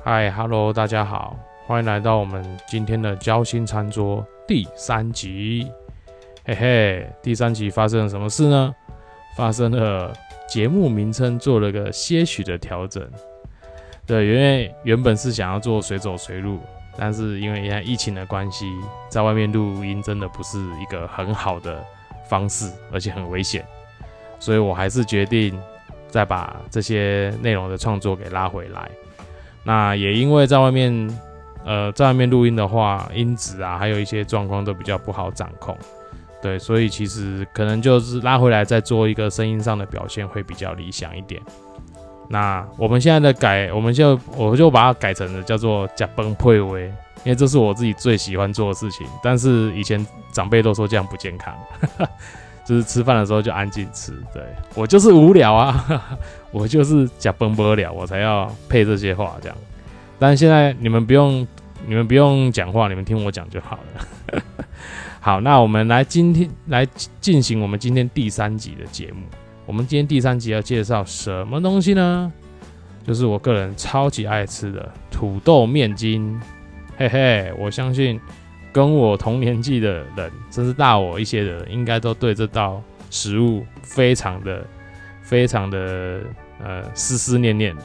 嗨，Hello，大家好，欢迎来到我们今天的交心餐桌第三集。嘿嘿，第三集发生了什么事呢？发生了节目名称做了个些许的调整。对，因为原本是想要做随走随录，但是因为现在疫情的关系，在外面录音真的不是一个很好的方式，而且很危险，所以我还是决定再把这些内容的创作给拉回来。那也因为在外面，呃，在外面录音的话，音质啊，还有一些状况都比较不好掌控，对，所以其实可能就是拉回来再做一个声音上的表现会比较理想一点。那我们现在的改，我们就我就把它改成了叫做“假崩配威”，因为这是我自己最喜欢做的事情。但是以前长辈都说这样不健康，就是吃饭的时候就安静吃。对我就是无聊啊，我就是假崩不了，我才要配这些话这样。但现在你们不用，你们不用讲话，你们听我讲就好了。好，那我们来今天来进行我们今天第三集的节目。我们今天第三集要介绍什么东西呢？就是我个人超级爱吃的土豆面筋。嘿嘿，我相信跟我同年纪的人，甚至大我一些的，应该都对这道食物非常的、非常的呃思思念念。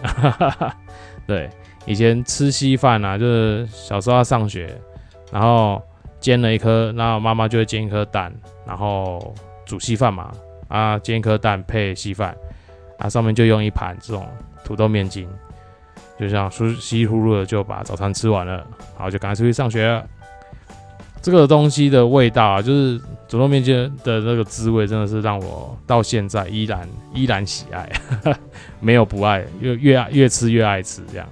对，以前吃稀饭啊，就是小时候要上学，然后煎了一颗，然后妈妈就会煎一颗蛋，然后煮稀饭嘛。啊，煎一颗蛋配稀饭，啊，上面就用一盘这种土豆面筋，就像稀稀里糊涂的就把早餐吃完了，然后就赶快出去上学了。这个东西的味道啊，就是土豆面筋的那个滋味，真的是让我到现在依然依然喜爱，没有不爱，越越越吃越爱吃这样。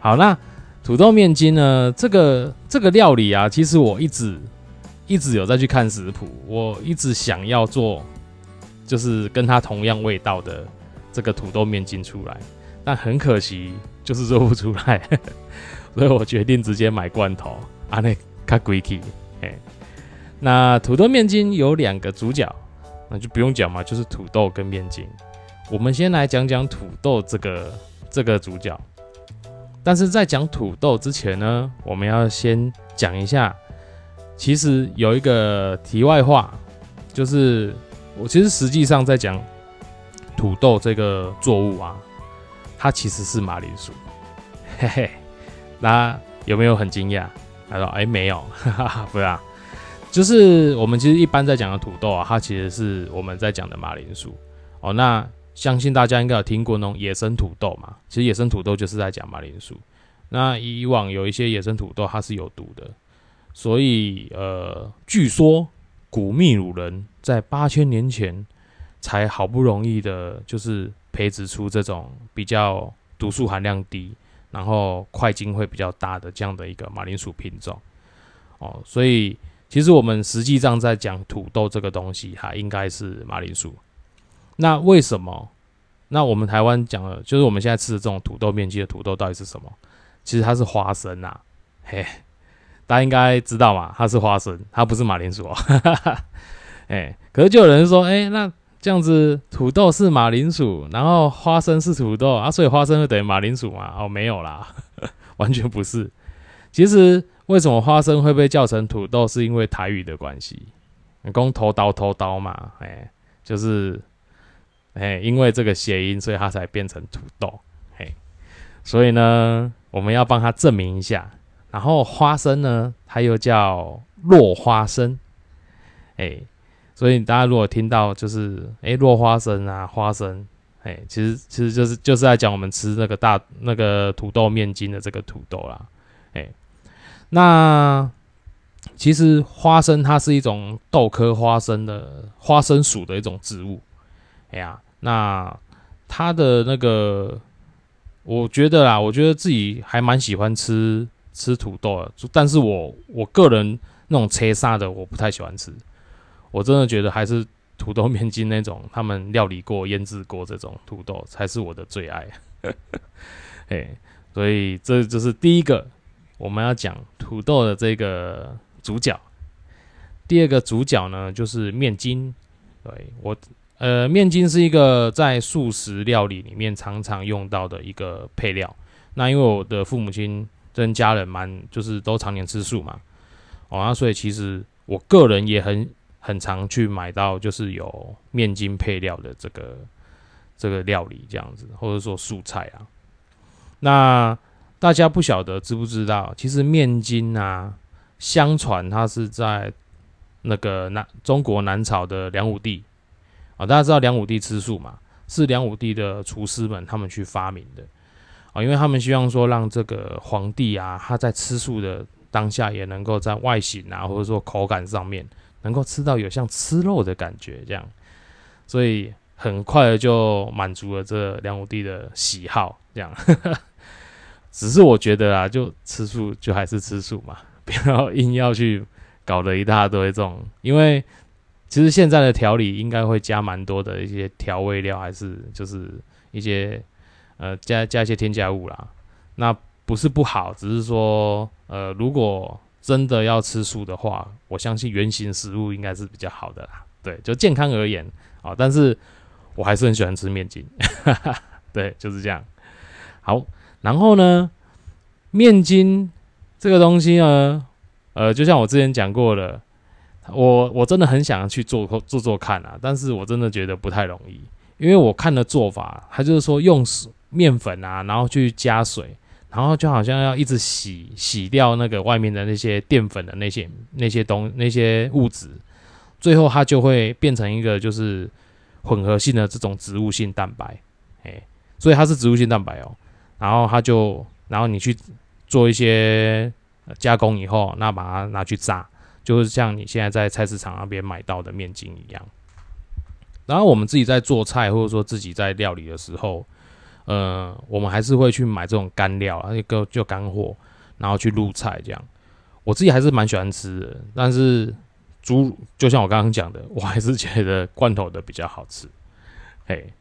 好，那土豆面筋呢？这个这个料理啊，其实我一直。一直有在去看食谱，我一直想要做，就是跟它同样味道的这个土豆面筋出来，但很可惜就是做不出来，所以我决定直接买罐头，啊那卡贵气，哎，那土豆面筋有两个主角，那就不用讲嘛，就是土豆跟面筋。我们先来讲讲土豆这个这个主角，但是在讲土豆之前呢，我们要先讲一下。其实有一个题外话，就是我其实实际上在讲土豆这个作物啊，它其实是马铃薯，嘿嘿，那有没有很惊讶？他说：“哎，没有，哈哈，不是，就是我们其实一般在讲的土豆啊，它其实是我们在讲的马铃薯哦。那相信大家应该有听过那种野生土豆嘛，其实野生土豆就是在讲马铃薯。那以往有一些野生土豆它是有毒的。”所以，呃，据说古秘鲁人在八千年前才好不容易的，就是培植出这种比较毒素含量低，然后块茎会比较大的这样的一个马铃薯品种。哦，所以其实我们实际上在讲土豆这个东西，它应该是马铃薯。那为什么？那我们台湾讲的，就是我们现在吃的这种土豆面积的土豆到底是什么？其实它是花生呐，嘿。大家应该知道嘛，它是花生，它不是马铃薯哦。哎，可是就有人说，哎，那这样子土豆是马铃薯，然后花生是土豆啊，所以花生就等于马铃薯嘛？哦，没有啦，完全不是。其实为什么花生会被叫成土豆，是因为台语的关系，公头刀头刀嘛，哎，就是哎，因为这个谐音，所以它才变成土豆。嘿，所以呢，我们要帮他证明一下。然后花生呢，它又叫落花生，哎，所以大家如果听到就是哎落花生啊花生，哎，其实其实就是就是在讲我们吃那个大那个土豆面筋的这个土豆啦，哎，那其实花生它是一种豆科花生的花生属的一种植物，哎呀，那它的那个我觉得啦，我觉得自己还蛮喜欢吃。吃土豆的，但是我我个人那种切沙的我不太喜欢吃，我真的觉得还是土豆面筋那种他们料理过、腌制过这种土豆才是我的最爱。哎，所以这就是第一个我们要讲土豆的这个主角。第二个主角呢，就是面筋。对我，呃，面筋是一个在素食料理里面常常用到的一个配料。那因为我的父母亲跟家人蛮就是都常年吃素嘛，哦，那所以其实我个人也很很常去买到就是有面筋配料的这个这个料理这样子，或者说素菜啊。那大家不晓得知不知道，其实面筋啊，相传它是在那个南中国南朝的梁武帝啊，大家知道梁武帝吃素嘛？是梁武帝的厨师们他们去发明的啊，因为他们希望说让这个皇帝啊，他在吃素的当下也能够在外形啊，或者说口感上面能够吃到有像吃肉的感觉这样，所以很快的就满足了这梁武帝的喜好这样。只是我觉得啊，就吃素就还是吃素嘛，不要硬要去搞了一大堆这种，因为。其实现在的调理应该会加蛮多的一些调味料，还是就是一些呃加加一些添加物啦。那不是不好，只是说呃，如果真的要吃素的话，我相信原形食物应该是比较好的啦。对，就健康而言啊，但是我还是很喜欢吃面筋。对，就是这样。好，然后呢，面筋这个东西呢，呃，就像我之前讲过的。我我真的很想要去做做做看啊，但是我真的觉得不太容易，因为我看的做法，它就是说用面粉啊，然后去加水，然后就好像要一直洗洗掉那个外面的那些淀粉的那些那些东那些物质，最后它就会变成一个就是混合性的这种植物性蛋白，哎，所以它是植物性蛋白哦，然后它就然后你去做一些加工以后，那把它拿去炸。就是像你现在在菜市场那边买到的面筋一样，然后我们自己在做菜或者说自己在料理的时候，呃，我们还是会去买这种干料，那个就干货，然后去入菜这样。我自己还是蛮喜欢吃的，但是猪就像我刚刚讲的，我还是觉得罐头的比较好吃。嘿，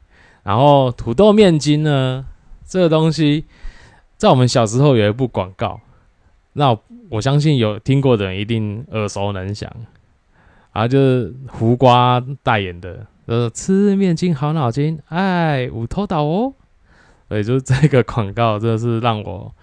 然后土豆面筋呢，这个东西在我们小时候有一部广告，那。我相信有听过的人一定耳熟能详，啊，就是胡瓜代言的，呃，吃面筋好脑筋，哎，五头岛哦，所以就是这个广告真的是让我，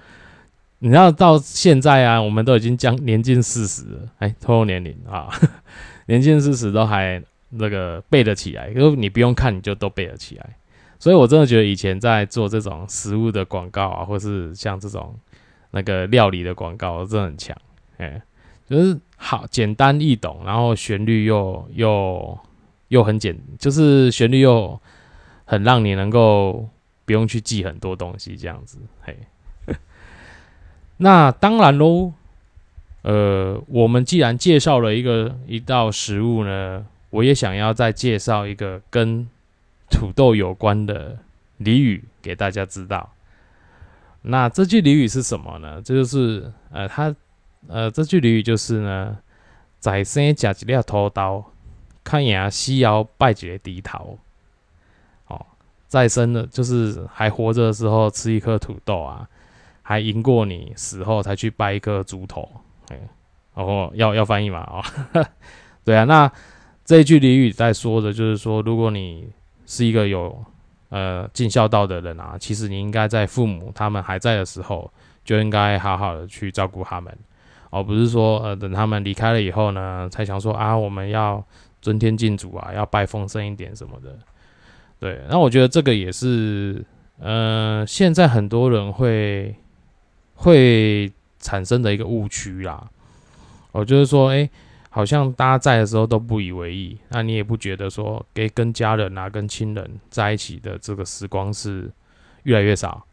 你知道到现在啊，我们都已经将年近四十了，哎，透露年龄啊，年近四十都还那个背得起来，因为你不用看你就都背得起来，所以我真的觉得以前在做这种食物的广告啊，或是像这种。那个料理的广告真的很强，哎，就是好简单易懂，然后旋律又又又很简，就是旋律又很让你能够不用去记很多东西这样子，嘿。那当然喽，呃，我们既然介绍了一个一道食物呢，我也想要再介绍一个跟土豆有关的俚语给大家知道。那这句俚语是什么呢？这就是呃，他呃，这句俚语就是呢，在生夹一粒土豆，看牙西窑拜几个低头。再，生的，就是还活着的时候吃一颗土豆啊，还赢过你死后才去拜一颗猪头。哎，哦，要要翻译嘛？哦，对啊。那这句俚语在说的就是说，如果你是一个有呃，尽孝道的人啊，其实你应该在父母他们还在的时候，就应该好好的去照顾他们，而不是说呃等他们离开了以后呢，才想说啊我们要尊天敬祖啊，要拜丰盛一点什么的。对，那我觉得这个也是呃现在很多人会会产生的一个误区啦。我就是说，哎。好像大家在的时候都不以为意，那你也不觉得说给跟家人啊、跟亲人在一起的这个时光是越来越少，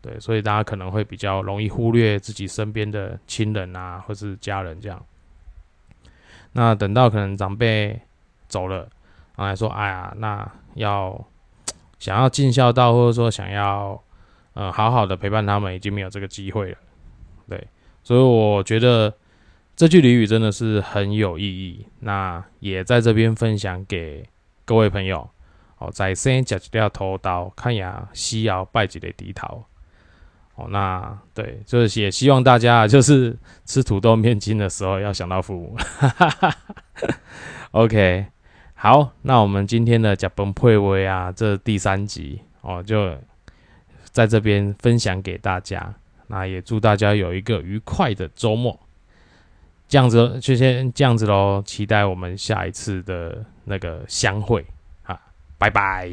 对，所以大家可能会比较容易忽略自己身边的亲人啊，或是家人这样。那等到可能长辈走了，然后还说：“哎呀，那要想要尽孝道，或者说想要嗯好好的陪伴他们，已经没有这个机会了。”对，所以我觉得。这句俚语真的是很有意义，那也在这边分享给各位朋友。哦，在先夹一条头刀，看呀西窑拜几的低头。哦，那对，就是也希望大家就是吃土豆面筋的时候要想到父母。哈哈哈 OK，好，那我们今天的甲崩配位啊，这第三集哦，就在这边分享给大家。那也祝大家有一个愉快的周末。这样子就先这样子喽，期待我们下一次的那个相会啊，拜拜。